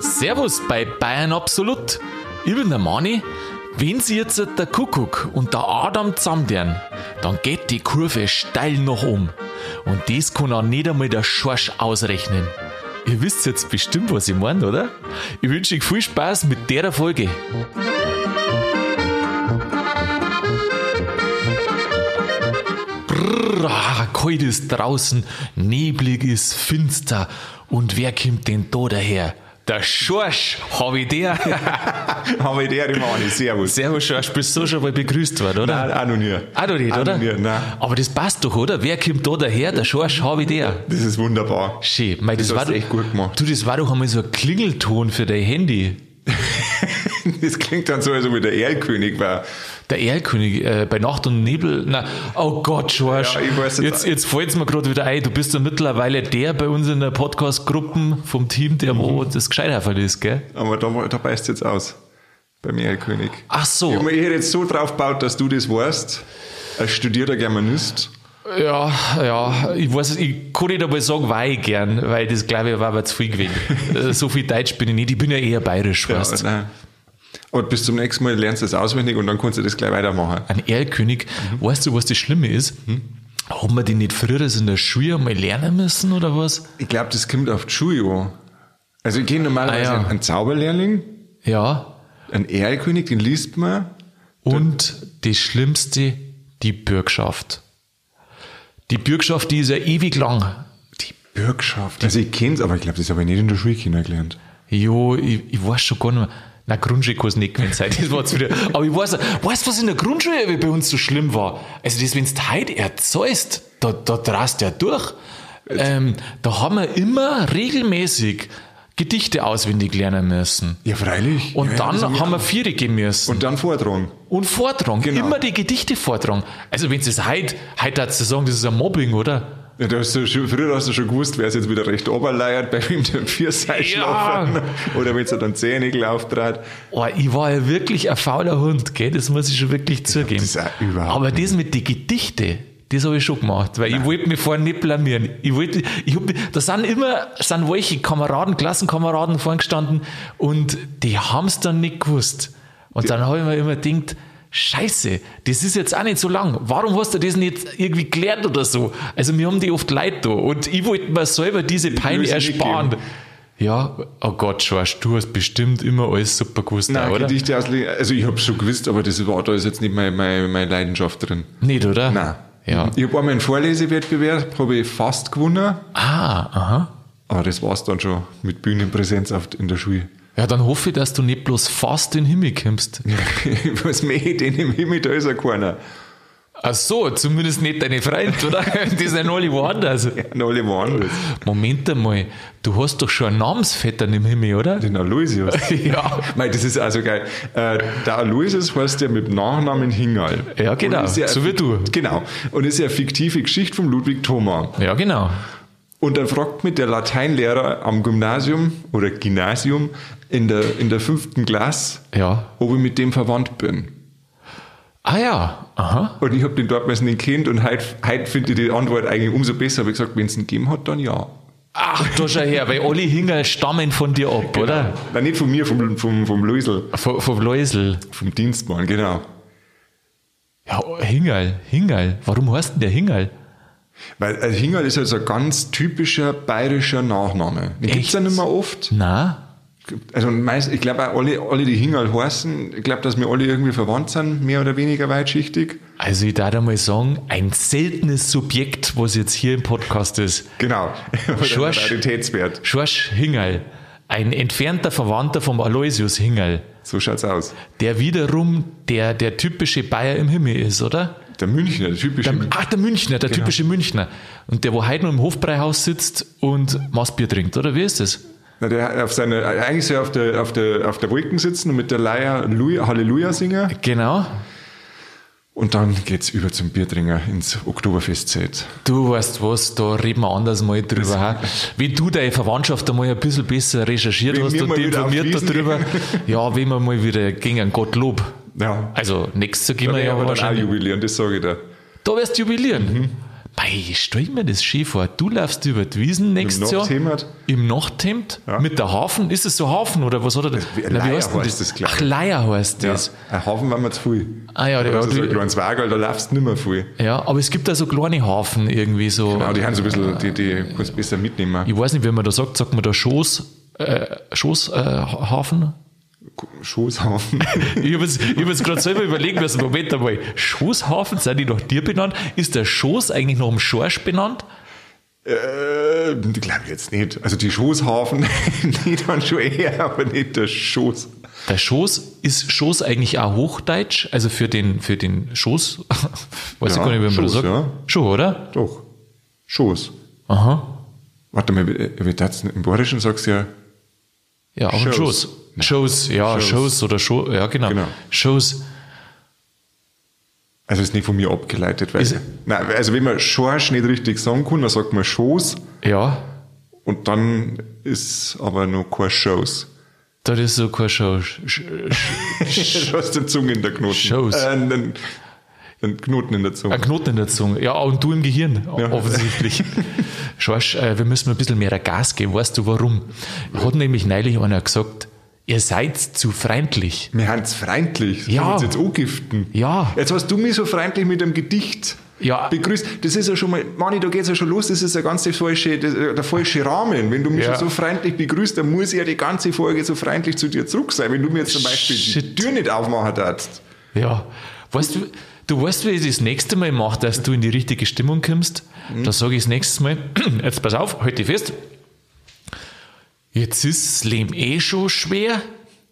Servus bei Bayern Absolut. Ich bin der Mani. Wenn sie jetzt der Kuckuck und der Adam zusammen dann geht die Kurve steil nach oben. Und das kann auch nicht einmal der Schorsch ausrechnen. Ihr wisst jetzt bestimmt, was ich meine, oder? Ich wünsche euch viel Spaß mit der Folge. Ah, kalt ist draußen, neblig ist finster. Und wer kommt denn da daher? Der Schorsch, hab ich der. Habe ich der im Ani. Servus. Servus Schorsch, bist du schon mal begrüßt worden, oder? Nein, auch noch nie. Auch noch nicht, Auch oder? noch nie, nein. Aber das passt doch, oder? Wer kommt da daher? Der Schorsch, hab ich der. Das ist wunderbar. Schön. Mei, das, Das war hast du echt gut gemacht. Du, das war doch einmal so ein Klingelton für dein Handy. Das klingt dann so, als ob ich der Erlkönig war. Der Erlkönig äh, bei Nacht und Nebel. Na, oh Gott, Schorsch. Ja, ich jetzt- jetzt jetzt fällt's mir gerade wieder ein. Du bist ja mittlerweile der bei uns in der Podcast-Gruppen vom Team, der Mhm. das Gescheiterfall ist, gell? Aber da, da beißt jetzt aus. Beim Erlkönig. Ach Ich so. habe mir jetzt so drauf gebaut, dass du das weißt. Als studierter Germanist. Ja, ja, ich weiß, ich kann nicht einmal sagen, war ich gern, weil das glaube ich war aber zu viel gewesen. Äh, so viel Deutsch bin ich nicht, ich bin ja eher bayerisch, Ja, weißt nein. Und bis zum nächsten Mal lernst du das auswendig und dann kannst du das gleich weitermachen. Ein Erlkönig, weißt du, was das Schlimme ist? Haben wir die nicht früher so in der Schule einmal lernen müssen oder was? Ich glaube, das kommt auf die Schule an. Also ich kenne normalerweise Ah, ja. einen Zauberlehrling, Ja. einen Erlkönig, den liest man. Und das Schlimmste, die Bürgschaft. Die Bürgschaft, die ist ja ewig lang. Die Bürgschaft. Also ich kenne es, aber ich glaube, das habe ich nicht in der Schule kennengelernt. Jo, ich, ich weiß schon gar nicht mehr. Na, Grundschule kann es nicht gewesen sein. Das war jetzt wieder. Aber ich weiß, weißt du, was in der Grundschule bei uns so schlimm war? Also, das, wenn du heute erzeugst, da, da drast ja durch. Ähm, da haben wir immer regelmäßig Gedichte auswendig lernen müssen. Ja, freilich. Und ja, dann das haben wir auch. vier gehen müssen. Und dann vortragen. Und vortragen. Genau. Immer die Gedichte vortragen. Also, wenn es heute, heute hat zu sagen, das ist ein Mobbing, oder? Ja, hast schon, früher hast du schon gewusst, wer es jetzt wieder recht oberleiert, bei wem der Vierseil Ja. schlafen. Oder wenn es dann Zähnigel auftrat. Oh, ich war ja wirklich ein fauler Hund, gell? das muss ich schon wirklich zugeben. das auch überhaupt Aber das mit den Gedichten, das habe ich schon gemacht, weil ich wollte mich vorhin nicht blamieren. Ich wollte, ich hab, da sind immer, sind welche Kameraden, Klassenkameraden vorhin gestanden und die haben es dann nicht gewusst. Und dann habe ich mir immer gedacht, Scheiße, das ist jetzt auch nicht so lang. Warum hast du das nicht irgendwie gelernt oder so? Also, wir haben die oft Leute da und ich wollte mir selber diese Pein ersparen. Ja, oh Gott, Schorsch, du hast bestimmt immer alles super gewusst, Nein, oder? Gedichte auslegen. Also ich habe schon gewusst, aber das war da ist jetzt nicht meine, meine, meine Leidenschaft drin. Nicht, oder? Nein. Ja. Ich habe einmal einen Vorlesewettbewerb, habe ich fast gewonnen, Ah, aha. aber das war's dann schon mit Bühnenpräsenz auf, in der Schule. Ja, dann hoffe ich, dass du nicht bloß fast in den Himmel kommst. Was mehr den im Himmel, da ist ja keiner. Ach so, zumindest nicht deine Freunde, oder? Die sind alle woanders. Und alle woanders. Moment einmal, du hast doch schon einen Namensvettern im Himmel, oder? Den Aloysius. Ja. Mei, das ist also geil. Äh, der Aloysius heißt ja mit Nachnamen Hingal. Ja, genau. Ja So wie du. Genau. Und ist ja eine fiktive Geschichte von Ludwig Thoma. Ja, genau. Und dann fragt mich der Lateinlehrer am Gymnasium oder Gymnasium in der, in der fünften Klasse, Ja. ob ich mit dem verwandt bin. Ah ja, aha. Und ich habe den damals nicht kennt und heute, heute finde ich die Antwort eigentlich umso besser. Habe ich gesagt, wenn es ihn gegeben hat, dann ja. Ach, da schau her, weil alle Hingerl stammen von dir ab, oder? Nein, nicht von mir, vom, vom, vom Luisel, Vom, vom Läusel. vom Dienstmann, genau. Ja, Hingerl, Hingerl. Warum heißt denn der Hingerl? Weil äh, Hingal ist also ein ganz typischer bayerischer Nachname. Den gibt es ja nicht mehr oft. Na? Also meist, ich glaube auch alle, alle, die Hingal heißen, ich glaube, dass wir alle irgendwie verwandt sind, mehr oder weniger weitschichtig. Also ich darf einmal sagen, ein seltenes Subjekt, was jetzt hier im Podcast ist. Genau. Schorsch. Raritätswert. Schorsch Hingerl. Ein entfernter Verwandter vom Aloysius Hingerl. So schaut's aus. Der wiederum der, der typische Bayer im Himmel ist, oder? Der Münchner, der typische. Der, ach, der Münchner, der typische Münchner. Und der, wo heute noch im Hofbräuhaus sitzt und Maßbier trinkt, oder wie ist das? Na, der auf seine, eigentlich soll er auf der, auf der, auf der Wolken sitzen und mit der Leier Lu- Halleluja singen. Genau. Und dann geht's über zum Biertringer ins Oktoberfestzelt. Du weißt was, da reden wir anders mal drüber. Wenn du deine Verwandtschaft einmal ein bisschen besser recherchiert Wenn hast und informiert darüber, ja, wenn wir mal wieder gegen Gottlob. Ja. Also nächstes Jahr gehen Da wir ja aber dann auch wahrscheinlich. jubilieren, das sage ich dir. Da wirst du jubilieren. Mei, stell mir das schön vor. Du laufst über die Wiesen nächstes Jahr. Nachthemd. Im Nachthemd. Ja. Mit der Hafen. Ist es so Hafen oder was hat er das? wie- Na, heißt das, ich. Ach, Leier heißt Ja, das. ein Hafen war mir zu viel. Ah ja, Oder ja, so du- ein kleines Wagel, da laufst du nicht mehr viel. Ja, aber es gibt da so kleine Hafen irgendwie so. Genau, die haben so ein bisschen, die, die kannst du besser mitnehmen. Ich weiß nicht, wie man da sagt, sagt man da Schoß, äh, Schoß, äh, Hafen? Schoßhafen. Ich habe jetzt, gerade selber überlegen müssen, Moment einmal, Schoßhafen, sind die nach dir benannt? Ist der Schoß eigentlich nach dem Schorsch benannt? äh, glaube ich jetzt nicht. Also die Schoßhafen, die dann schon eher, aber nicht der Schoß. Der Schoß, ist Schoß eigentlich auch Hochdeutsch? Also für den, für den Schoß? Weiß Ja, ich gar nicht, wie man das Schoß, sagt. ja. Schon, oder? Doch. Schoß. Aha. Warte mal, wie, das im Bayerischen sagst du ja, Ja, auch ein Schoß. Schoß. Schoß, ja, Schoß. Schoß oder Schoß, ja, genau. Genau. Schoß. also ist nicht von mir abgeleitet, weil, Ist- nein, also wenn man Schorsch nicht richtig sagen kann, dann sagt man Schoß Ja, und dann ist aber noch kein Schoß. das ist so kein sch- Du hast den Zunge in der Knoten. Schoß. Äh, einen, einen Knoten in der Zunge. Ein Knoten in der Zunge. Ja, und du im Gehirn, Ja. offensichtlich. Schorsch, äh, wir müssen ein bisschen mehr Gas geben. Weißt du warum? Hat nämlich neulich einer gesagt, ihr seid zu freundlich. Wir haben freundlich. Ja. Sollen wir uns jetzt angiften. Ja. Jetzt hast du mich so freundlich mit einem Gedicht Ja. begrüßt. Das ist ja schon mal, Mani, da geht's ja schon los. Das ist der ganze falsche, das, der falsche Rahmen. Wenn du mich Ja. schon so freundlich begrüßt, dann muss ich ja die ganze Folge so freundlich zu dir zurück sein. Wenn du mir jetzt zum Beispiel die Shit. Tür nicht aufmachen darfst. Ja. Weißt du, du weißt, wie ich das nächste Mal mache, dass du in die richtige Stimmung kommst? Da sage ich das nächste Mal, jetzt pass auf, halt dich fest. Jetzt ist das Leben eh schon schwer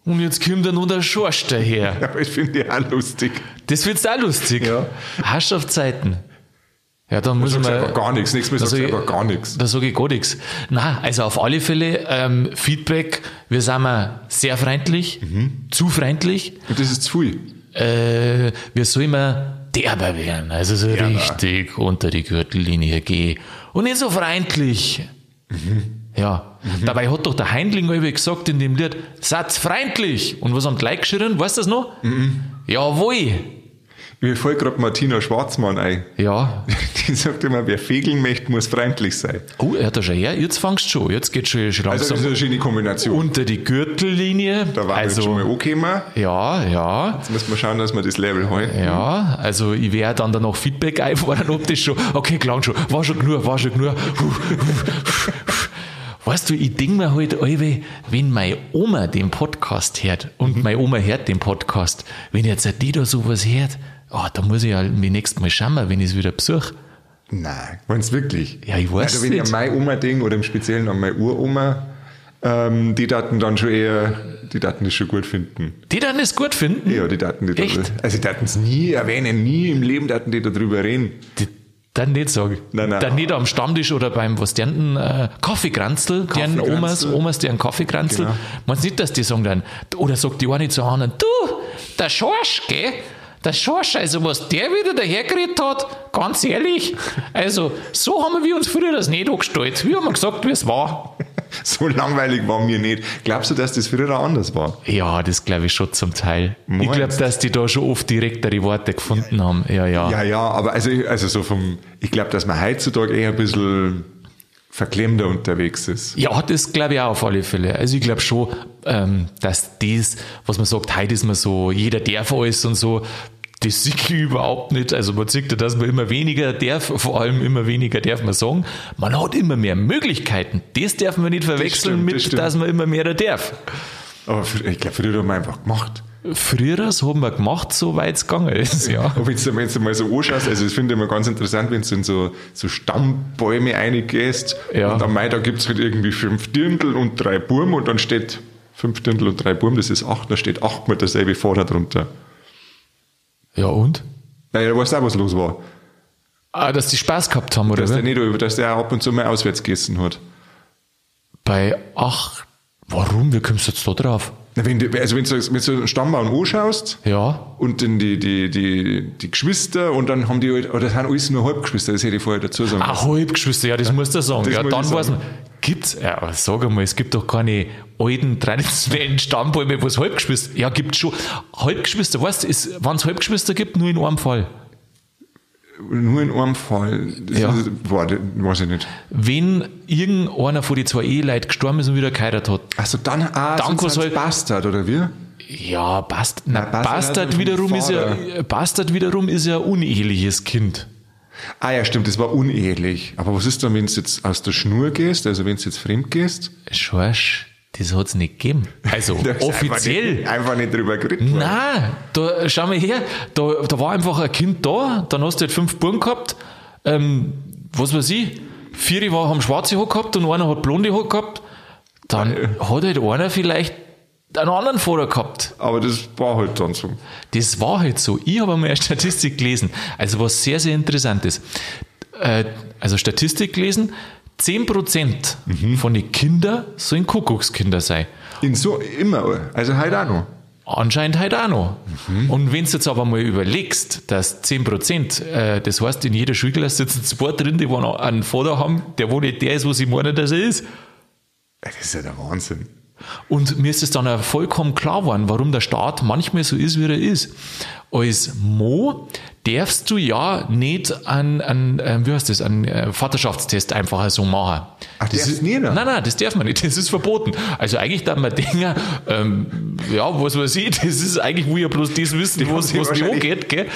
und jetzt kommt dann noch der Schorsch daher. Ja, aber ich finde die auch lustig. Das wird's auch lustig. Ja. Herrschaftszeiten. Ja, dann muss mal. einfach gar nichts. Nächstes Mal Da sagst du sag ich- einfach gar nichts. Da sage ich gar nichts. Nein, also auf alle Fälle ähm, Feedback. Wir sind mal sehr freundlich, Mhm. zu freundlich. Und das ist zu viel. Äh, wir sollen immer derber werden, also so richtig unter die Gürtellinie gehen. Und nicht so freundlich. Ja. Dabei hat doch der Heindling gesagt in dem Lied, seid freundlich. Und was haben die Leute geschrien? Weißt du das noch? Jawohl. Mir fällt gerade Martina Schwarzmann ein. Ja. Die sagt immer, wer fegeln möchte, muss freundlich sein. Oh, er hat da schon her. Jetzt fangst du schon. Jetzt geht schon schon Also das langsam ist eine schöne Kombination. unter die Gürtellinie. da war also, jetzt schon mal angekommen. ja, ja. Jetzt müssen wir schauen, dass wir das Level halten. Ja, also ich werde dann da noch Feedback einfordern, ob das schon, okay, klar schon, war schon genug, war schon genug. Weißt du, ich denke mir halt, allwe, wenn meine Oma den Podcast hört und meine Oma hört den Podcast, wenn jetzt die da sowas hört, oh, da muss ich ja mir nächstes Mal schauen, wenn ich es wieder besuche. Nein, meinst du wirklich? Ja, ich weiß also, wenn ich nicht. an meine Oma denke, oder im Speziellen an meine Uroma, ähm, die daten dann schon eher, die daten das schon gut finden. Die dann es gut finden? Ja, die daten die Echt? Also, die daten es nie erwähnen, nie im Leben daten die darüber reden. Die, dann nicht sagen. Nein, nein. Dann nicht am Stammtisch oder beim, was deren äh, Kaffeekranzel, deren. Omas, Omas, deren Kaffeekranzel. Genau. Meinst nicht, dass die sagen dann, oder sagt die eine zu anderen, du, der Schorsch, gell? Der Schorsch, also was der wieder dahergeredet hat, ganz ehrlich, also so haben wir uns früher das nicht angestellt. Wir haben gesagt, wie es war. So langweilig war mir nicht. Glaubst du, dass das früher anders war? Ja, das glaube ich schon zum Teil. Ich Meinst? glaube, dass die da schon oft direktere Worte gefunden haben. Ja, ja. Ja, ja, aber also, also so vom, ich glaube, dass man heutzutage eher ein bisschen verklemmter unterwegs ist. Ja, das glaube ich auch auf alle Fälle. Also ich glaube schon, ähm, dass das, was man sagt, heute ist man so, jeder darf alles und so, das sehe ich überhaupt nicht. Also man sieht ja, dass man immer weniger darf, vor allem immer weniger darf man sagen. Man hat immer mehr Möglichkeiten. Das darf man nicht verwechseln stimmt, das mit, stimmt. dass man immer mehr darf. Aber ich glaube, früher haben wir einfach gemacht. Früher haben wir gemacht, so weit es gegangen ist, ja. Wenn du, wenn du mal so anschaust, also das finde ich immer ganz interessant, wenn du in so, so Stammbäume reingehst Ja. und am Mai, da gibt es halt irgendwie fünf Dirndl und drei Burm und dann steht fünf Dirndl und drei Burm, das ist acht, da steht acht mit derselbe Vorder drunter. Ja und? Naja, da weißt du auch, was los war. Ah, dass die Spaß gehabt haben, oder? Dass der, nicht, dass der ab und zu mal auswärts gegessen hat. Bei ach, warum? Wie kommst du jetzt da drauf? Wenn du, also wenn du, wenn du so einen Stammbaum anschaust, Ja. und dann die, die, die, die Geschwister und dann haben die halt, oder das sind alles nur Halbgeschwister, das hätte ich vorher dazu sagen Ah, Halbgeschwister, ja, das musst du sagen. Das ja, dann weiß man, gibt's, ja, sag einmal, es gibt doch keine alten traditionellen Stammbäume, wo es Halbgeschwister, ja, gibt schon. Halbgeschwister, weißt du, wenn es Halbgeschwister gibt, nur in einem Fall. Nur in einem Fall. Das Ja. ist, boah, das weiß ich nicht. Wenn irgendeiner von die zwei Eheleuten gestorben ist und wieder geheiratet hat, Also dann, ah, Dann kann's halt halt- Bastard, oder wie? ja, Bast na, Bastard Bastard, also vom wiederum ist ja. Bastard wiederum ist ja ein uneheliches Kind. Ah ja, stimmt, das war unehelich. Aber was ist dann, wenn du jetzt aus der Schnur gehst, also wenn du jetzt fremd gehst? Schorsch, das hat's nicht gegeben. Also offiziell. Einfach nicht, einfach nicht drüber geredet worden. Nein, da, schau mal her, da, da war einfach ein Kind da, dann hast du halt fünf Buben gehabt, ähm, was weiß ich, vier war, haben schwarze Haare gehabt und einer hat blonde Haare gehabt, dann hat halt einer vielleicht einen anderen Vater gehabt. Aber das war halt dann so. Das war halt so. Ich habe einmal eine Statistik gelesen, also was sehr, sehr interessant ist. Äh, also Statistik gelesen, 10% von den Kindern sollen Kuckuckskinder sein. In so, immer, also heute auch noch. Anscheinend halt auch noch. Und wenn du jetzt aber mal überlegst, dass 10%, äh, das heißt, in jeder Schulklasse sitzen zwei drin, die einen Vater haben, der wo nicht der ist, was ich meine, dass er ist. Das ist ja der Wahnsinn. Und mir ist es dann auch vollkommen klar geworden, warum der Staat manchmal so ist, wie er ist. Als Mo darfst du ja nicht einen, einen äh, wie heißt das, einen äh, Vaterschaftstest einfach so machen. Ach, das ist nie Nein, nein, das darf man nicht, das ist verboten. Also eigentlich darf man denken, ähm, ja, was weiß ich, das ist eigentlich, wo ja bloß das wissen, Die was, was wahrscheinlich- angeht, gell?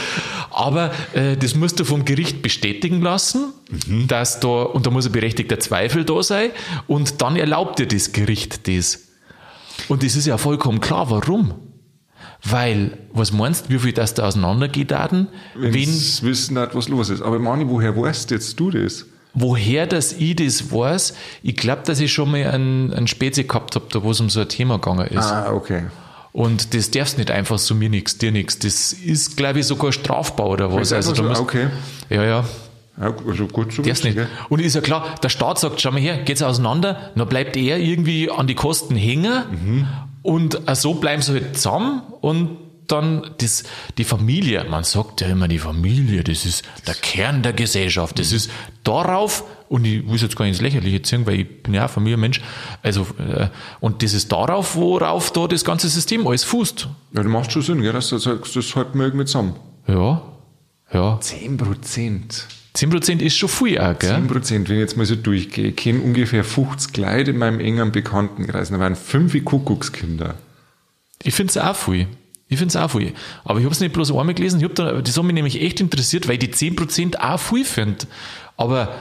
Aber äh, das musst du vom Gericht bestätigen lassen, Mhm. dass da, und da muss ein berechtigter Zweifel da sein, und dann erlaubt dir das Gericht das. Und das ist ja vollkommen klar, warum? Weil, was meinst du, wie viel das da auseinandergeht, Daten? Wenn wissen nicht, was los ist. Aber Mani, woher weißt jetzt du das? woher das ich das weiß, ich glaube, dass ich schon mal einen, einen Spezi gehabt habe, da wo es um so ein Thema gegangen ist. Ah, okay. Und das darfst nicht einfach so mir nichts, dir nichts. Das ist, glaube ich, sogar strafbar oder was. Einfach da so, musst- okay. Ja, ja. Ja, also gut zu Darfst wissen, nicht. gell? Und ist ja klar, der Staat sagt, schau mal her, geht's auseinander, dann bleibt er irgendwie an die Kosten hängen Mhm. Und äh, so bleiben sie halt zusammen und dann das, die Familie, man sagt ja immer, die Familie, das ist der Kern der Gesellschaft. Das ist darauf, und ich es jetzt gar nicht ins Lächerliche ziehen, weil ich bin ja auch Familienmensch, also, äh, und das ist darauf, worauf da das ganze System alles fußt. Ja, das macht schon Sinn, gell? dass du sagst, das halten wir irgendwie zusammen. Ja, ja. 10 Prozent. 10% ist schon viel auch, gell? 10 Prozent, wenn ich jetzt mal so durchgehe, ich kenne ungefähr 50 Leute in meinem engen Bekanntenkreis. Da waren fünf Kuckuckskinder. Ich finde es auch viel. Ich finde es auch viel. Aber ich habe es nicht bloß einmal gelesen, ich hab da, das hat mich nämlich echt interessiert, weil ich die 10% auch viel finde. Aber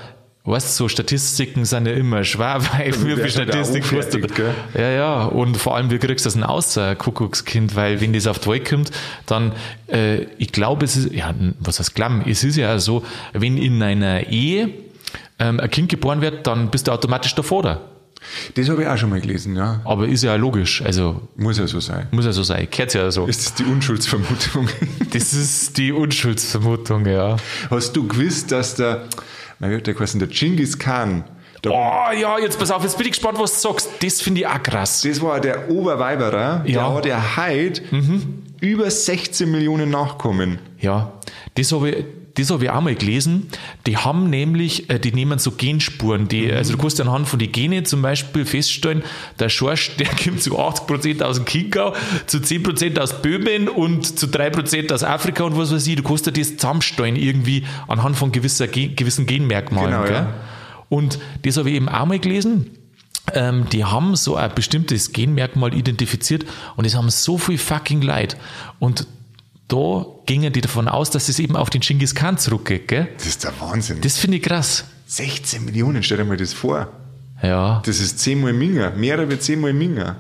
weißt du, so Statistiken sind ja immer schwer, weil für der viel Statistik kostet. Ja, ja. Und vor allem, wie kriegst du das denn aus, ein Kuckuckskind? Weil wenn das auf die Welt kommt, dann, äh, ich glaube, es ist, ja, was heißt glauben? Es ist ja so, wenn in einer Ehe ähm, ein Kind geboren wird, dann bist du automatisch der Vater. Das habe ich auch schon mal gelesen, ja. Aber ist ja logisch. Also, Muss ja so sein. muss ja so sein. Gehört ja so. Ist das die Unschuldsvermutung? Das ist die Unschuldsvermutung, ja. Hast du gewusst, dass der, mein Gott, der geheißen, der Genghis Khan, der, Oh ja, jetzt pass auf, jetzt bin ich gespannt, was du sagst. Das finde ich auch krass. das war der Oberweiberer, Ja. Mhm. der hat ja heute über 16 Millionen Nachkommen. Ja, das habe ich, das habe ich auch mal gelesen. Die haben nämlich, äh, die nehmen so Genspuren. Die, Also du kannst anhand von den Gene zum Beispiel feststellen, der Schorsch, der kommt zu 80% aus dem Chiemgau, zu 10% aus Böhmen und zu 3% aus Afrika und was weiß ich. Du kannst dir das zusammenstellen irgendwie anhand von gewisser, gewissen Genmerkmalen. Genau, gell? ja. Und das habe ich eben auch mal gelesen. Ähm, die haben so ein bestimmtes Genmerkmal identifiziert und es haben so viel fucking Leid. Und da gingen die davon aus, dass es eben auf den Genghis Khan zurückgeht. Gell? Das ist der Wahnsinn. Das finde ich krass. 16 Millionen, stell dir mal das vor. Ja, Das ist zehnmal Minger. Mehrere wie zehnmal Minger.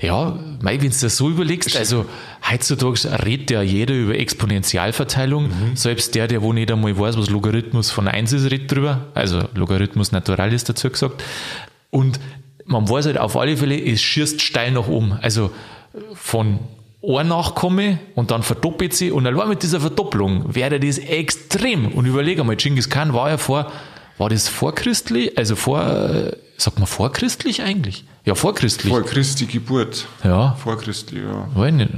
ja, wenn du das so überlegst, also heutzutage redet ja jeder über Exponentialverteilung, selbst der, der wo nicht einmal weiß, was Logarithmus von 1 ist, redet drüber, also Logarithmus Naturalis dazu gesagt. Und man weiß halt auf alle Fälle, es schießt steil nach oben. Also von ein Nachkomme und dann verdoppelt sie und allein mit dieser Verdopplung wäre das extrem. Und überlege mal, Genghis Khan war ja vor, war das vorchristlich, also vor, äh, sagt man vorchristlich eigentlich? Ja, vorchristlich. Vor Christi Geburt. Ja, Vor Christi, ja. weiß nicht.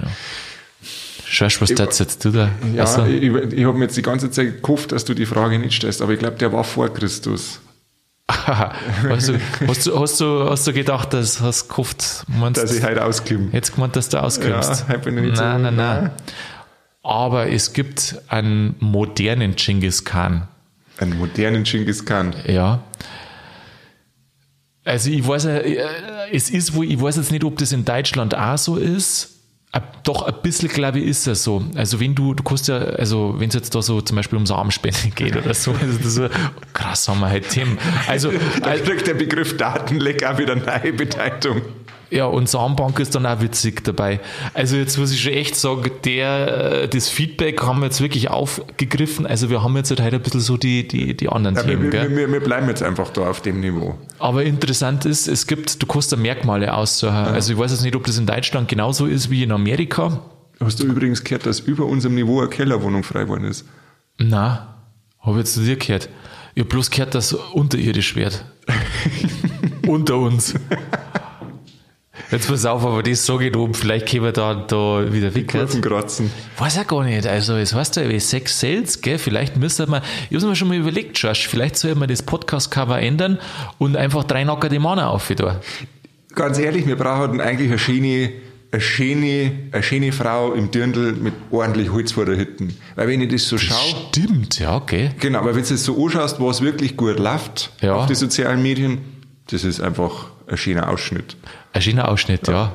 Schaust, was das jetzt du da? Ja, Achso. ich, ich habe mir jetzt die ganze Zeit gehofft, dass du die Frage nicht stellst, aber ich glaube, der war vor Christus. hast, du, hast, du, hast, du, hast du gedacht, dass hast gehofft, meinst Dass ich heute ausklimm. jetzt gemeint, dass du auskommst? Ja, ich bin nicht nein, so- nein, nein. aber es gibt einen modernen Genghis Khan. Einen modernen Genghis Khan. Ja. Also ich weiß ja, äh, es ist wohl, ich weiß jetzt nicht, ob das in Deutschland auch so ist. Ab- Doch ein bisschen, glaube ich, ist es so. Also wenn du, du kannst ja, also wenn es jetzt da so zum Beispiel ums Armspende geht oder so, also das ist so, krass haben wir halt Themen. Also, Da kriegt der Begriff Datenleck auch wieder neue Bedeutung. Ja, und Samenbank ist dann auch witzig dabei. Also jetzt muss ich schon echt sagen, der, äh, das Feedback haben wir jetzt wirklich aufgegriffen. Also wir haben jetzt halt heute ein bisschen so die, die, die anderen Ja, Themen, wir, wir, wir bleiben jetzt einfach da auf dem Niveau. Aber interessant ist, es gibt, du kannst da Merkmale aussuchen. Also ich weiß jetzt nicht, ob das in Deutschland genauso ist wie in Amerika. Hast du übrigens gehört, dass über unserem Niveau eine Kellerwohnung frei geworden ist? Na, habe jetzt zu dir gehört. Ich habe bloß gehört, dass unterirdisch wird. Unter uns. Jetzt pass auf, aber das sage ich oben, vielleicht können wir da, da wieder. Kurven kratzen. Weiß ja gar nicht. Also, es heißt ja wie Sex Sales, gell? Vielleicht müsste man, ich habe mir schon mal überlegt, Josh, vielleicht soll man das Podcast-Cover ändern und einfach drei nackerte Männer auf da. Ganz ehrlich, wir brauchen eigentlich eine schöne, eine schöne, eine schöne Frau im Dirndl mit ordentlich Holz vor der Hütte. Weil wenn ich das so schaue, Stimmt, ja, okay. genau, weil wenn du das so anschaust, was wirklich gut läuft Ja. auf die sozialen Medien, das ist einfach ein schöner Ausschnitt. Ein schöner Ausschnitt, ja.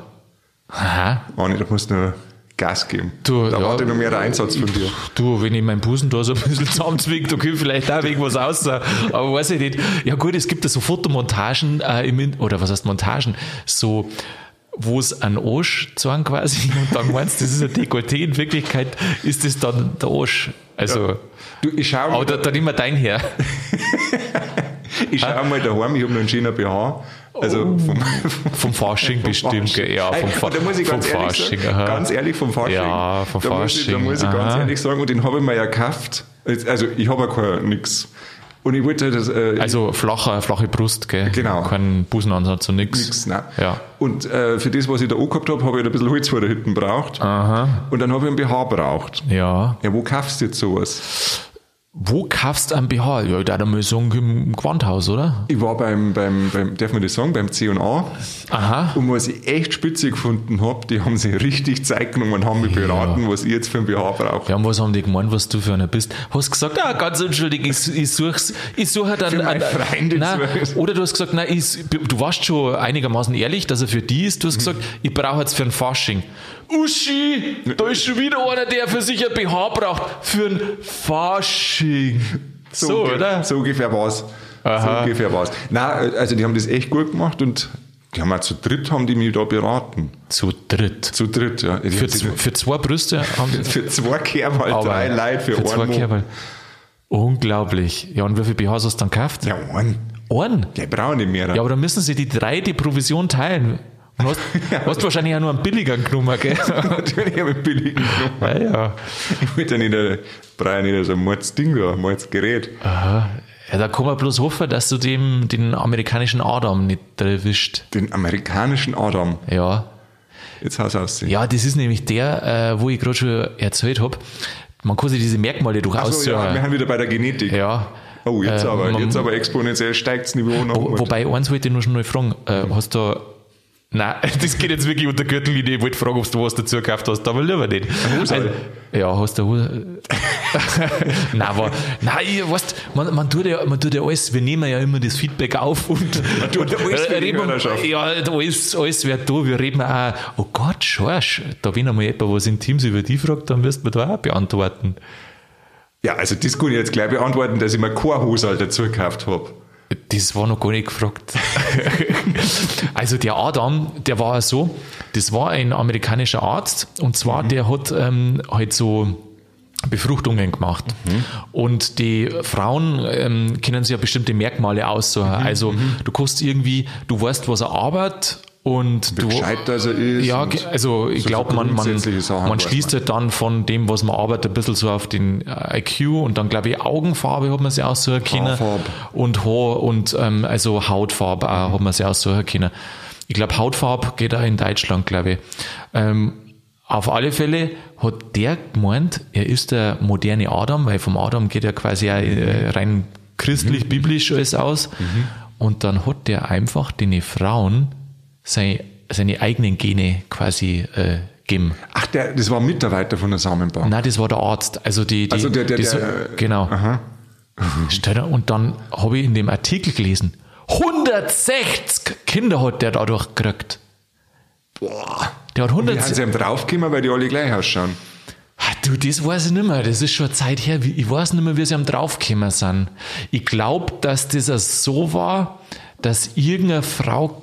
Aha. Manni, da musst du nur Gas geben. Du, da ja. warte noch mehr der Einsatz von dir. Du, wenn ich meinen Busen da so ein bisschen zusammenzwicke, da ich vielleicht auch irgendwas aus. Aber weiß ich nicht. Ja gut, es gibt ja so Fotomontagen, äh, im, oder was heißt Montagen, so wo es ein Arsch zeigen quasi und dann meinst du, das ist ein Dekolleté. In Wirklichkeit ist das dann der Arsch. Also, Du, ich schau aber mal, da, dann immer dein her. ich schau mal daheim, ich habe noch einen schönen BH. Also vom, Vom Fasching bestimmt, gell? ja, vom, Fa da muss ich ganz ehrlich Fasching. sagen, aha. ganz ehrlich vom Fasching. Ja, vom da Muss ich, da Fasching, muss ich ganz aha. ehrlich sagen, und den habe ich mir ja gekauft. Also ich habe ja kein nix. Und ich wollte das äh, Also flache, flache Brust, gell? Genau. Kein Busenansatz und nix. nix, nein. Ja. Und äh, für das, was ich da angehabt habe, habe ich ein bisschen Holz vor der Hütte braucht. Aha. Und dann habe ich einen BH braucht. Ja. Ja, wo kaufst du jetzt sowas? Wo kaufst du einen BH? Ja, da mal sagen im Gewandhaus, oder? Ich war beim, beim, beim darf man das sagen, beim C&A. Aha. Und was ich echt spitze gefunden habe, die haben sich richtig Zeit genommen und haben mich beraten, was ich jetzt für einen BH brauche. Ja, und was haben die gemeint, was du für einer bist? Hast gesagt, ah, ganz entschuldig, ich, ich such's, ich suche dann Für meine Freundin nein, suche ich. Oder du hast gesagt, nein, ich, du warst schon einigermaßen ehrlich, dass er für die ist. Du hast gesagt, ich brauche jetzt für ein Fasching. Uschi, da ist schon wieder einer, der für sich ein BH braucht. Für ein Fasching. So, unge- oder? So ungefähr war's. So Aha. ungefähr war's. Nein, also die haben das echt gut gemacht und die haben auch zu dritt haben die mich da beraten. Zu dritt. Zu dritt, ja. Für, für zwei Brüste haben die für zwei Kerl, drei Leute für, für zwei. Kerl. Unglaublich. Ja, und wie viel BHs hast du dann gekauft? Ja, einen. Einen? Der braucht nicht mehr. Ja, aber dann müssen sie die drei die Provision teilen. Und hast, hast wahrscheinlich auch nur einen billigeren genommen, gell? Natürlich habe ich billigen genommen. Ja, ja. Ich wollte ja nicht, ein- brauche ja nicht so ein Mordsding da, ein Mordsgerät. Aha. Ja, da kann man bloß hoffen, dass du dem, den amerikanischen Adam nicht erwischt. Den amerikanischen Adam. Ja. Jetzt hast du aussehen. Ja, das ist nämlich der, äh, wo ich gerade schon erzählt habe. Man kann sich diese Merkmale durchaus Achso, ja, wir haben wieder bei der Genetik. ja. Oh, jetzt Äh, aber, man- jetzt aber exponentiell steigt das Niveau noch. Wo, wobei, eins wollte ich nur schon mal fragen. Äh, hast du. Nein, das geht jetzt wirklich unter Gürtellinie. Ich wollte fragen, ob du was dazu gekauft hast, aber lieber nicht. Hosal. Also, ja, hast du Hose. nein, aber, nein, ich, weißt, man, man, tut ja, man tut ja alles, wir nehmen ja immer das Feedback auf und, man tut alles für die reden. Ja, alles, alles wird da. Wir reden auch, oh Gott, Schorsch, da wenn einmal jemand was in Teams über die fragt, dann wirst du mir da auch beantworten. Ja, also das kann ich jetzt gleich beantworten, dass ich mir kein Hosal dazu gekauft habe. Das war noch gar nicht gefragt. also der Adam, der war so, das war ein amerikanischer Arzt und zwar der hat ähm, halt so Befruchtungen gemacht. Und die Frauen ähm, kennen sich ja bestimmte Merkmale aussuchen. Also du kannst irgendwie, du weißt, was er arbeitet und du gescheit, dass er ist Ja, also ich so glaube, man, man, man schließt halt dann von dem, was man arbeitet, ein bisschen so auf den äh, IQ und dann glaube ich Augenfarbe hat man sich aussuchen können. Haarfarbe. Und Haar und ähm, also Hautfarbe auch hat man sich aussuchen können. Ich glaube, Hautfarbe geht auch in Deutschland, glaube ich. Ähm, auf alle Fälle hat der gemeint, er ist der moderne Adam, weil vom Adam geht ja quasi auch, äh, rein christlich-biblisch alles aus. Und dann hat der einfach den Frauen seine, seine eigenen Gene quasi äh, gegeben. Ach, der, das war ein Mitarbeiter von der Samenbank. Nein, das war der Arzt. Also die, die, Also der- der- die der- genau. Aha. Und dann habe ich in dem Artikel gelesen, 160 Kinder hat der dadurch gekriegt. Boah. Der hat Wie haben 160. sie ihm draufgekommen, weil die alle gleich ausschauen? Du, das weiß ich nicht mehr. Das ist schon eine Zeit her. Ich weiß nicht mehr, wie sie am draufgekommen sind. Ich glaube, dass das so war, dass irgendeine Frau,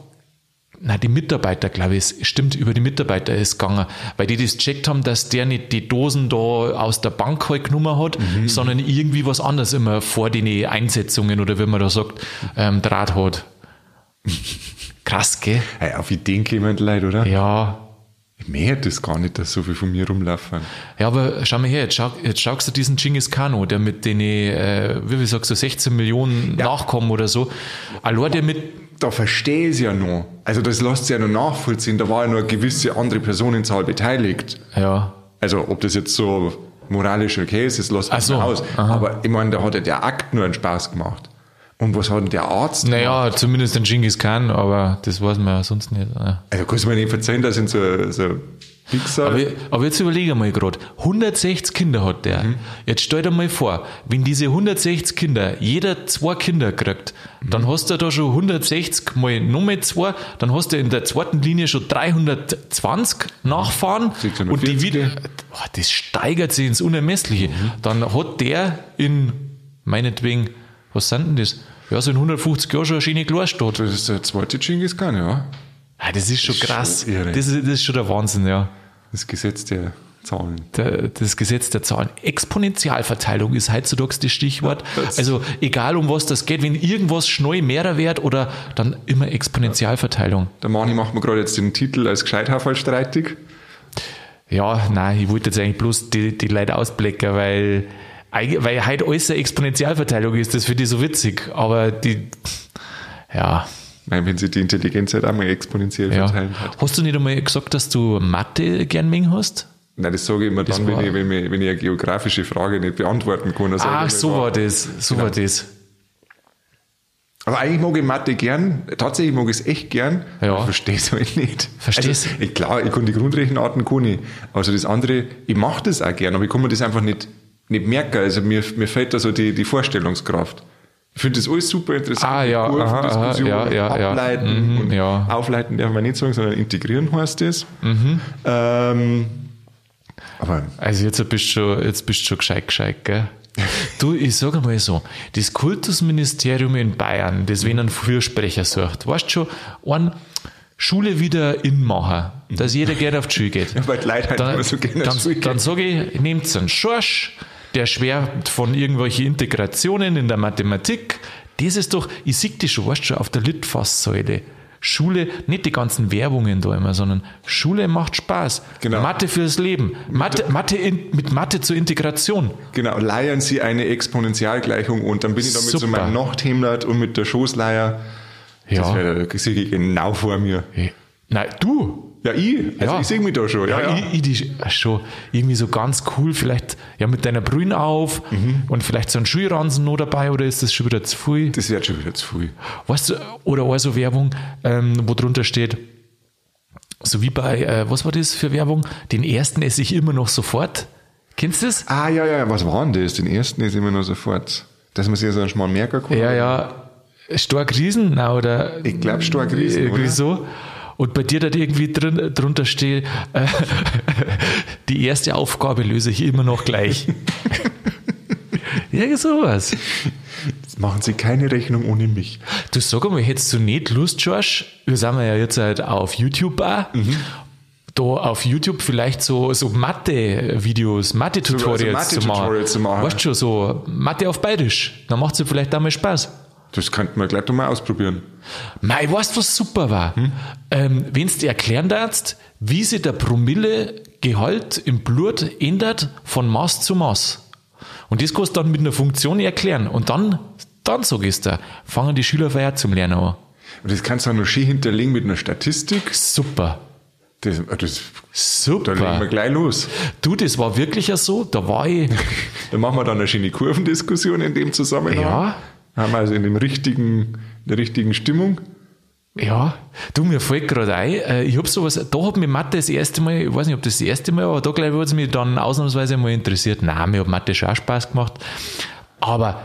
na die Mitarbeiter, glaube ich, es stimmt, über die Mitarbeiter ist gegangen, weil die das checkt haben, dass der nicht die Dosen da aus der Bank halt genommen hat, sondern irgendwie was anderes immer vor den Einsetzungen oder wie man da sagt, ähm, Draht hat. Krass, gell? Hey, auf Ideen kommen die Leute, oder? Ja, Ich merke das gar nicht, dass so viel von mir rumlaufen. Ja, aber schau mal her, jetzt, schau, jetzt schaust du diesen Genghis Kano, der mit den, äh, wie sagst du, 16 Millionen Nachkommen oder so. Allein der mit, Da verstehe ich es ja noch. Also das lässt sich ja noch nachvollziehen. Da war ja noch eine gewisse andere Personenzahl beteiligt. ja, Also ob das jetzt so moralisch okay ist, das lässt man so, aus. aha. Aber ich meine, da hat ja der Akt nur einen Spaß gemacht. Und was hat denn der Arzt gemacht? naja, zumindest den Genghis Khan, aber das weiß man ja sonst nicht. Ja. Also kannst du mir nicht verzeihen, da sind so, so Fixer. Aber, aber jetzt überlege mal gerade, 160 Kinder hat der. Jetzt stell dir mal vor, wenn diese 160 Kinder, jeder zwei Kinder kriegt, dann hast du da schon 160 mal nochmal zwei, dann hast du in der zweiten Linie schon 320 Nachfahren und die 640. wieder, oh, das steigert sich ins Unermessliche. Dann hat der in, meinetwegen, was sind denn das? Ja, so in 150 Jahren schon eine schöne Kleinstadt. das ist der zweite Genghis Khan, ja. Ah, das ist schon ist krass. schon. Das, ist, das ist schon der Wahnsinn, ja. Das Gesetz der Zahlen. Der, das Gesetz der Zahlen. Exponentialverteilung ist heutzutage das Stichwort. Also egal um was das geht, wenn irgendwas schnell mehrer wird oder dann immer Exponentialverteilung. Der Mani macht mir gerade jetzt den Titel als Gescheithafel streitig. Ja, nein, ich wollte jetzt eigentlich bloß die, die Leute ausblicken, weil, weil heute alles eine Exponentialverteilung ist. Das finde ich so witzig. Aber die, ja, Meine, wenn sich die Intelligenz halt auch mal exponentiell ja. verteilen hat. Hast du nicht einmal gesagt, dass du Mathe gern mengen hast? Nein, das sage ich immer dann, wenn ich, wenn, ich, wenn ich eine geografische Frage nicht beantworten kann. sage Ach, so war das. So war das. Aber eigentlich mag ich Mathe gern. Tatsächlich mag ich es echt gern. Ja. Ich verstehe es halt nicht. Verstehst? Also, ich, klar, ich kann die Grundrechenarten kann ich. Also das andere, ich mache das auch gern, aber ich kann mir das einfach nicht, nicht merken. Also mir, mir fehlt da so die, die Vorstellungskraft. Ich finde das alles super interessant. Ah, ja, Kurven, aha, ja, ja, ja. ableiten Mhm, und ja. aufleiten darf man nicht sagen, sondern integrieren heißt das. Mhm. Ähm, aber Also jetzt bist du schon, jetzt bist du schon gescheit, gescheit, gell? Du, ich sage mal so, das Kultusministerium in Bayern, das wen einen Fürsprecher sucht, weißt du schon, ein Schule wieder inmachen, dass jeder gerne auf die Schule geht. Ja, weil die Leute halt dann, immer so gerne dann, dann sage ich, nehmt einen Schorsch, der schwärmt von irgendwelchen Integrationen in der Mathematik. Das ist doch, ich sehe die schon, weißt schon, auf der Litfaßsäule. Schule, nicht die ganzen Werbungen da immer, sondern Schule macht Spaß. Genau. Mathe fürs Leben. Mathe, Mathe in, mit Mathe zur Integration. Genau, leiern Sie eine Exponentialgleichung und dann bin ich da mit so Super. meinem Nachthemdert und mit der Schoßleier. Das Ja. wäre da sehe ich genau vor mir. Nein, du. Ja, ich. Also Ja. ich sehe mich da schon. Ja, ja. Ich, ich die, ach schon irgendwie so ganz cool, vielleicht ja mit deiner Brühen auf Mhm. und vielleicht so ein Schulransen noch dabei oder ist das schon wieder zu viel? Das wird schon wieder zu viel. Weißt du, oder also Werbung, ähm, wo drunter steht, so wie bei, äh, was war das für Werbung? Den ersten esse ich immer noch sofort. Kennst du das? Ah, ja, ja, was war denn das? Den ersten ist immer noch sofort. Dass man sich so einen schmalen merken kann. Ja, ja. Stark Riesen, na, oder? Ich glaub, stark Riesen, Irgendwie so. Und bei dir da irgendwie drin, drunter steht, äh, die erste Aufgabe löse ich immer noch gleich. Irgend sowas. Jetzt machen Sie keine Rechnung ohne mich. Du sag mal, hättest du nicht Lust, George? Wir sind ja jetzt halt auf YouTube auch. Mhm. Da auf YouTube vielleicht so, so Mathe-Videos, Mathe-Tutorials So- also zu machen. Zu machen. Weißt du schon, so Mathe auf Bayerisch. Dann macht es ja vielleicht auch mal Spaß. Das könnten wir gleich mal ausprobieren. Mei, weißt du, was super war? Ähm, Wenn du dir erklären darfst, wie sich der Promillegehalt im Blut ändert von Maß zu Maß. Und das kannst du dann mit einer Funktion erklären. Und dann, dann ich dir, fangen die Schüler vorher zum Lernen an. Und das kannst du auch noch schön hinterlegen mit einer Statistik. Super. Das, das, da legen wir Super. gleich los. Du, das war wirklich ja so. Da war ich, Da machen wir dann eine schöne Kurvendiskussion in dem Zusammenhang. Ja. Haben also in dem richtigen, in der richtigen Stimmung. Ja, du, mir fällt gerade ein, äh, ich hab sowas, da hat mich Mathe das erste Mal, ich weiß nicht, ob das das erste Mal, aber da glaube ich, hat es mich dann ausnahmsweise mal interessiert. Nein, mir hat Mathe schon auch Spaß gemacht. Aber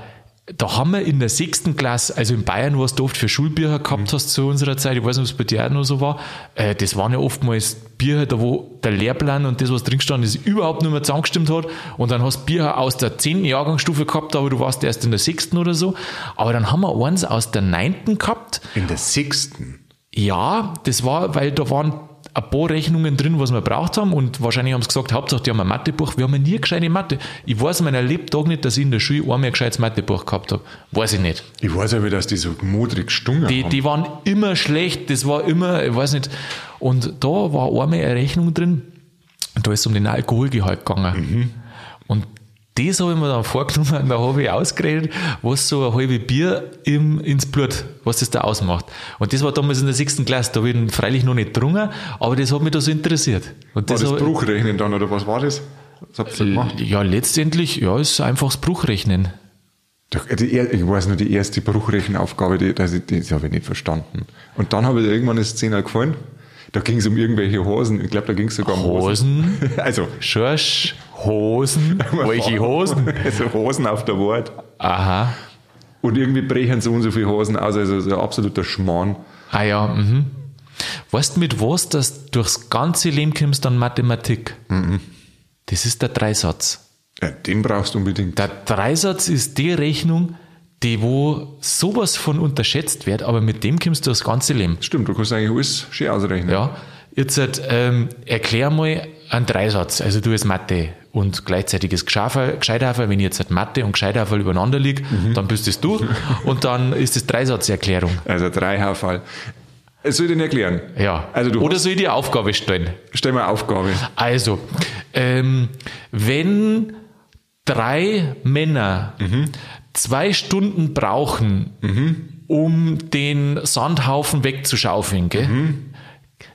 da haben wir in der sechsten Klasse, also in Bayern, was du oft für Schulbücher gehabt hast zu unserer Zeit, ich weiß nicht, ob es bei dir auch noch so war, äh, das waren ja oftmals Bücher, da wo der Lehrplan und das, was drin gestanden ist, überhaupt nicht mehr zusammengestimmt hat. Und dann hast du Bücher aus der zehnten Jahrgangsstufe gehabt, aber du warst erst in der sechsten oder so. Aber dann haben wir eins aus der neunten gehabt. In der sechsten? Ja, das war, weil da waren ein paar Rechnungen drin, was wir braucht haben und wahrscheinlich haben sie gesagt, Hauptsache die haben ein Mathebuch. Wir haben ja nie gescheite Mathe. Ich weiß meinen Lebtag nicht, dass ich in der Schule einmal ein gescheites Mathebuch gehabt habe. Weiß ich nicht. Ich weiß aber, dass die so modrig stungen Die, haben. die waren immer schlecht, das war immer, ich weiß nicht. Und da war einmal eine Rechnung drin, da ist es um den Alkoholgehalt gegangen. Und das habe ich mir dann vorgenommen, da habe ich ausgeredet, was so ein halbe Bier im, ins Blut, was das da ausmacht. Und das war damals in der sechsten Klasse, da habe ich freilich noch nicht getrunken, aber das hat mich da so interessiert. Und war das Bruchrechnen dann, oder was war das? Was habt ihr gemacht? ja, letztendlich, ja, ist einfach das Bruchrechnen. Doch, die, er- ich weiß nur, die erste Bruchrechenaufgabe, die, das, die, die habe ich nicht verstanden. Und dann habe ich irgendwann eine Szene gefallen. Da ging es um irgendwelche Hosen. Ich glaube, da ging es sogar um Hosen, Also, Schorsch, Hosen, welche Hosen? Also Hosen auf der Wort. Aha. Und irgendwie brechen so und so viele Hosen aus. Also so ein absoluter Schmarrn. Ah ja, mhm. Weißt du mit was, dass du durchs ganze Leben kommst an Mathematik? Das ist der Dreisatz. Ja, den brauchst du unbedingt. Der Dreisatz ist die Rechnung, die wo sowas von unterschätzt wird, aber mit dem kommst du das ganze Leben. Stimmt, du kannst eigentlich alles schön ausrechnen. Ja, jetzt halt, ähm, erklär mal einen Dreisatz. Also du hast Mathe und gleichzeitiges Gescheiterhafer. Wenn ich jetzt halt Mathe und Gescheiterhafer übereinander liege, dann bist es du und dann ist das Dreisatzerklärung. Also drei Haarfall. Soll ich den erklären? Ja. Also du Oder soll ich dir eine Aufgabe stellen? stell mal Aufgabe. Also, ähm, wenn drei Männer zwei Stunden brauchen, um den Sandhaufen wegzuschaufeln, gell?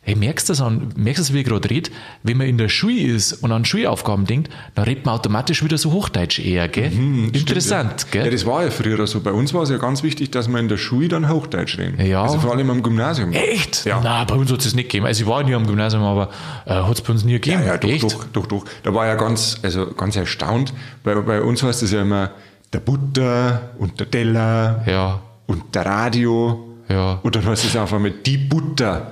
Hey, merkst du das an, merkst du das, wie ich gerade rede? Wenn man in der Schule ist und an Schulaufgaben denkt, dann redet man automatisch wieder so Hochdeutsch eher, gell? Interessant, Ja, gell? das war ja früher so. Bei uns war es ja ganz wichtig, dass wir in der Schule dann Hochdeutsch reden. Ja. Also vor allem am Gymnasium. Echt? Ja. Nein, bei uns hat es das nicht gegeben. Also ich war nie am Gymnasium, aber äh, hat es bei uns nie gegeben. Ja, ja, doch, Echt? doch, doch, doch. Da war ja ganz, also ganz erstaunt. Bei, bei uns heißt es ja immer der Butter und der Teller Ja, und der Radio. ja, Und dann heißt es einfach mit die Butter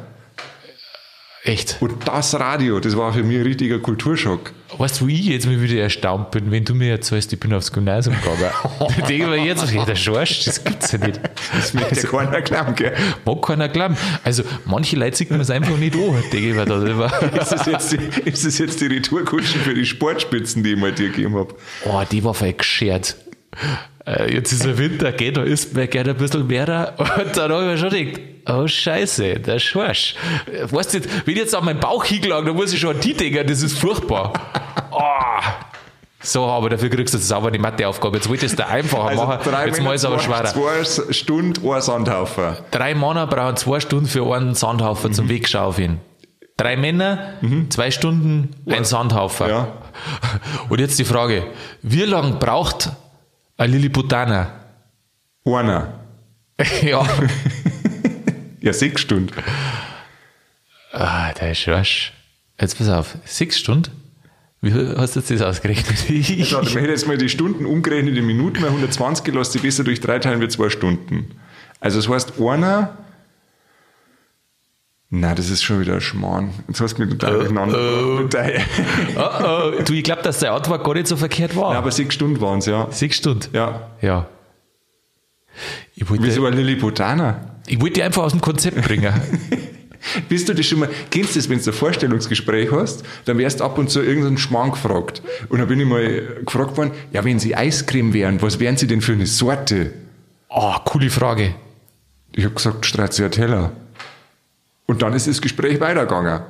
echt. und das Radio. Das war für mich ein richtiger Kulturschock. Weißt du, wo ich jetzt mal wieder erstaunt bin, wenn du mir erzählst, ich bin aufs Gymnasium gegangen. Dann denke ich mir jetzt, ja, der Schorsch, das gibt's ja nicht. Das möchte ja keiner glauben, gell? Mag keiner glauben. Also, manche Leute sieht man es einfach nicht an, denke ich mir da. Ist das jetzt die, ist das jetzt die Retourkutschen für die Sportspitzen, die ich mal dir gegeben habe? Oh, die war voll geschert. Äh, Jetzt ist der Winter, geht, da ist mir gerne ein bisschen mehr. Und dann habe ich mir schon gedacht, oh Scheiße, der Schorsch. Äh, Weißt du, wenn ich jetzt auf meinen Bauch hingelangt, dann muss ich schon an die denken, das ist furchtbar. Oh. So, aber dafür kriegst du sauber die Matheaufgabe. Jetzt wollte ich es da einfacher machen, jetzt mal ist es aber schwerer. Zwei Stunden, ein Sandhaufen. Drei Männer brauchen zwei Stunden für einen Sandhaufen Mhm. zum Wegschaufeln. Drei Männer, zwei Stunden, ein Sandhaufen. Ja. Und jetzt die Frage, wie lange braucht ein Lilliputaner? Einer. ja. Ja, sechs Stunden. ah, der Schorsch. Jetzt pass auf, sechs Stunden? Wie hast du jetzt das ausgerechnet? Also, man hätte jetzt mal die Stunden umgerechnet in Minuten, mal 120 gelassen, die besser durch drei teilen wird zwei Stunden. Also das heißt, einer. Na, das ist schon wieder ein Schmarrn. Jetzt hast du mich total durcheinander. gebracht. oh, oh. Du, ich glaube, dass deine Antwort gar nicht so verkehrt war. Ja, aber sechs Stunden waren es, ja. sechs Stunden? Ja. Ja. Ich wollte, Wieso ein Lilliputaner? ich wollte die einfach aus dem Konzept bringen. Bist du das schon mal, kennst du das, wenn du ein Vorstellungsgespräch hast, dann wirst du ab und zu irgendeinen Schmarrn gefragt. Und dann bin ich mal gefragt worden, ja, wenn sie Eiscreme wären, was wären sie denn für eine Sorte? Oh, coole Frage. Ich habe gesagt, Stracciatella. Und dann ist das Gespräch weitergegangen.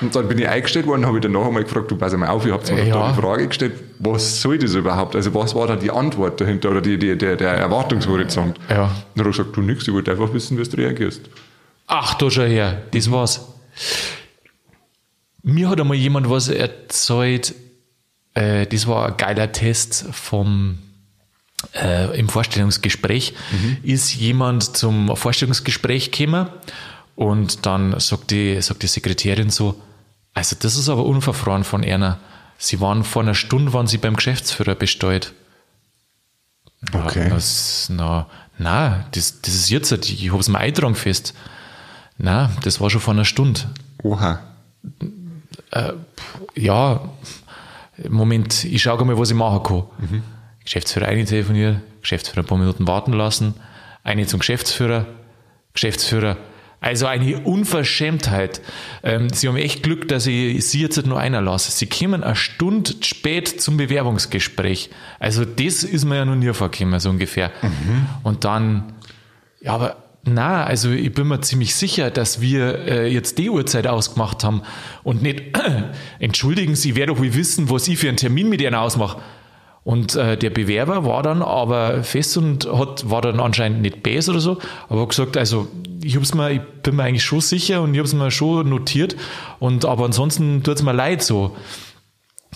Und dann bin ich eingestellt worden, habe ich dann noch einmal gefragt, du pass mal auf, ich habe mir Ja. da die Frage gestellt, was soll das überhaupt? Also was war da die Antwort dahinter oder die, die, der, der Erwartungshorizont? Ja. Dann habe ich gesagt, du nix, ich wollte einfach wissen, wie du reagierst. Ach, da schau her, das war's. Mir hat einmal jemand was erzählt, äh, das war ein geiler Test vom, äh, im Vorstellungsgespräch ist jemand zum Vorstellungsgespräch gekommen und dann sagt die, sagt die Sekretärin so, also das ist aber unverfroren von Erna. Sie waren vor einer Stunde, waren sie beim Geschäftsführer bestellt. Na, Okay. Das, na, na, das, das ist jetzt, ich hab's mir eintragen fest. Na, das war schon vor einer Stunde. Oha. Ja, Moment, ich schaue mal, was ich machen kann. Geschäftsführer eine telefoniert, Geschäftsführer ein paar Minuten warten lassen, eine zum Geschäftsführer, Geschäftsführer. Also eine Unverschämtheit. Ähm, Sie haben echt Glück, dass ich Sie jetzt nur einer lasse. Sie kommen eine Stunde spät zum Bewerbungsgespräch. Also das ist mir ja noch nie vorgekommen, so ungefähr. Und dann, ja, aber na, also ich bin mir ziemlich sicher, dass wir äh, jetzt die Uhrzeit ausgemacht haben und nicht, entschuldigen Sie, wer doch will wissen, was ich für einen Termin mit Ihnen ausmache. Und äh, der Bewerber war dann aber fest und hat, war dann anscheinend nicht bäs oder so, aber hat gesagt, also ich hab's mir, ich bin mir eigentlich schon sicher und ich hab's mir schon notiert und aber ansonsten tut's mir leid so.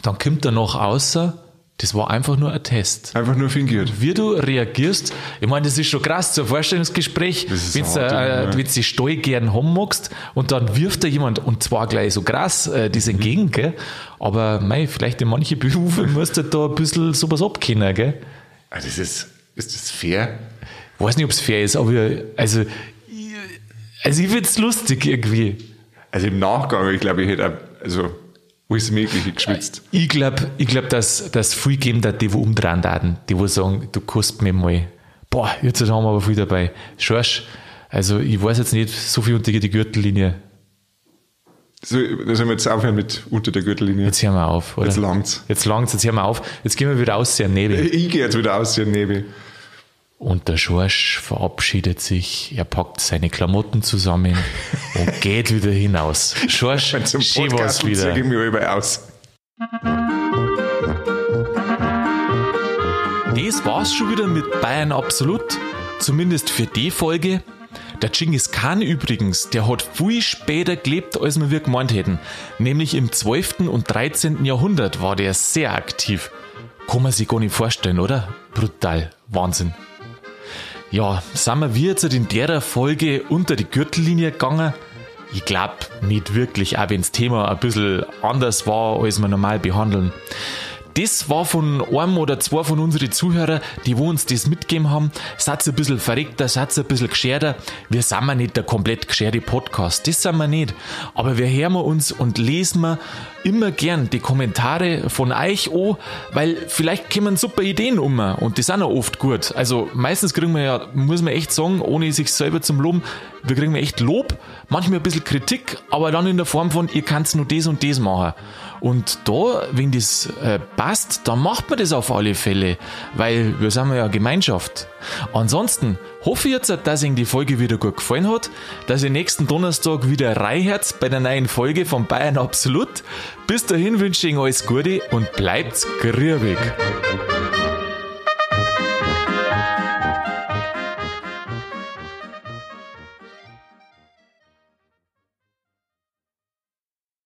Dann kommt er noch außer, das war einfach nur ein Test Einfach nur fingiert. wie du reagierst. Ich meine, das ist schon krass, so ein Vorstellungsgespräch, wenn du äh, ja. du die Stall gern haben magst und dann wirft da jemand, und zwar gleich so krass, äh, das entgegen, gell? aber mei, vielleicht in manche Berufe musst du da ein bisschen sowas abkennen, gell? Ah, Das ist, ist das fair? Ich weiß nicht, ob es fair ist, aber also, ich- also ich find's lustig irgendwie. Also im Nachgang, ich glaube, ich hätte also alles Mögliche geschwitzt. Ich glaube, ich glaub, dass, dass viel geben da die, die umdrehen daten, die, die sagen, du kostet mir mal, boah, jetzt haben wir aber viel dabei. Schorsch, also ich weiß jetzt nicht, so viel unter die Gürtellinie. So, da sollen wir jetzt aufhören mit unter der Gürtellinie. Jetzt hören wir auf, oder? Jetzt langt's. Jetzt langt's, jetzt hören wir auf. Jetzt gehen wir wieder aus, sehr Nebel. Ich gehe jetzt wieder aus, hier Nebel. Und der Schorsch verabschiedet sich, er packt seine Klamotten zusammen und geht wieder hinaus. Schorsch, war's Podcast wieder. zeige ich mich überall aus. Das war's schon wieder mit Bayern Absolut. Zumindest für die Folge. Der Genghis Khan übrigens, der hat viel später gelebt, als wir gemeint hätten. Nämlich im 12. und 13. Jahrhundert war der sehr aktiv. Kann man sich gar nicht vorstellen, oder? Brutal. Wahnsinn. Ja, sind wir wie jetzt in der Folge unter die Gürtellinie gegangen? Ich glaube nicht wirklich, auch wenn das Thema ein bisschen anders war, als wir normal behandeln. Das war von einem oder zwei von unseren Zuhörern, die wo uns das mitgegeben haben. Seid ein bisschen verregter, seid ein bisschen gescherter. Wir sind nicht der komplett gescherte Podcast. Das sind wir nicht. Aber wir hören uns und lesen wir immer gern die Kommentare von euch an, weil vielleicht kommen super Ideen um und die sind auch oft gut. Also meistens kriegen wir ja, muss man echt sagen, ohne sich selber zum Loben, wir kriegen echt Lob, manchmal ein bisschen Kritik, aber dann in der Form von, ihr könnt nur das und das machen. Und da, wenn das äh, passt, dann macht man das auf alle Fälle, weil wir sind ja Gemeinschaft. Ansonsten hoffe ich jetzt, dass Ihnen die Folge wieder gut gefallen hat, dass ihr nächsten Donnerstag wieder reinhört bei der neuen Folge von Bayern Absolut. Bis dahin wünsche ich Ihnen alles Gute und bleibt grübig.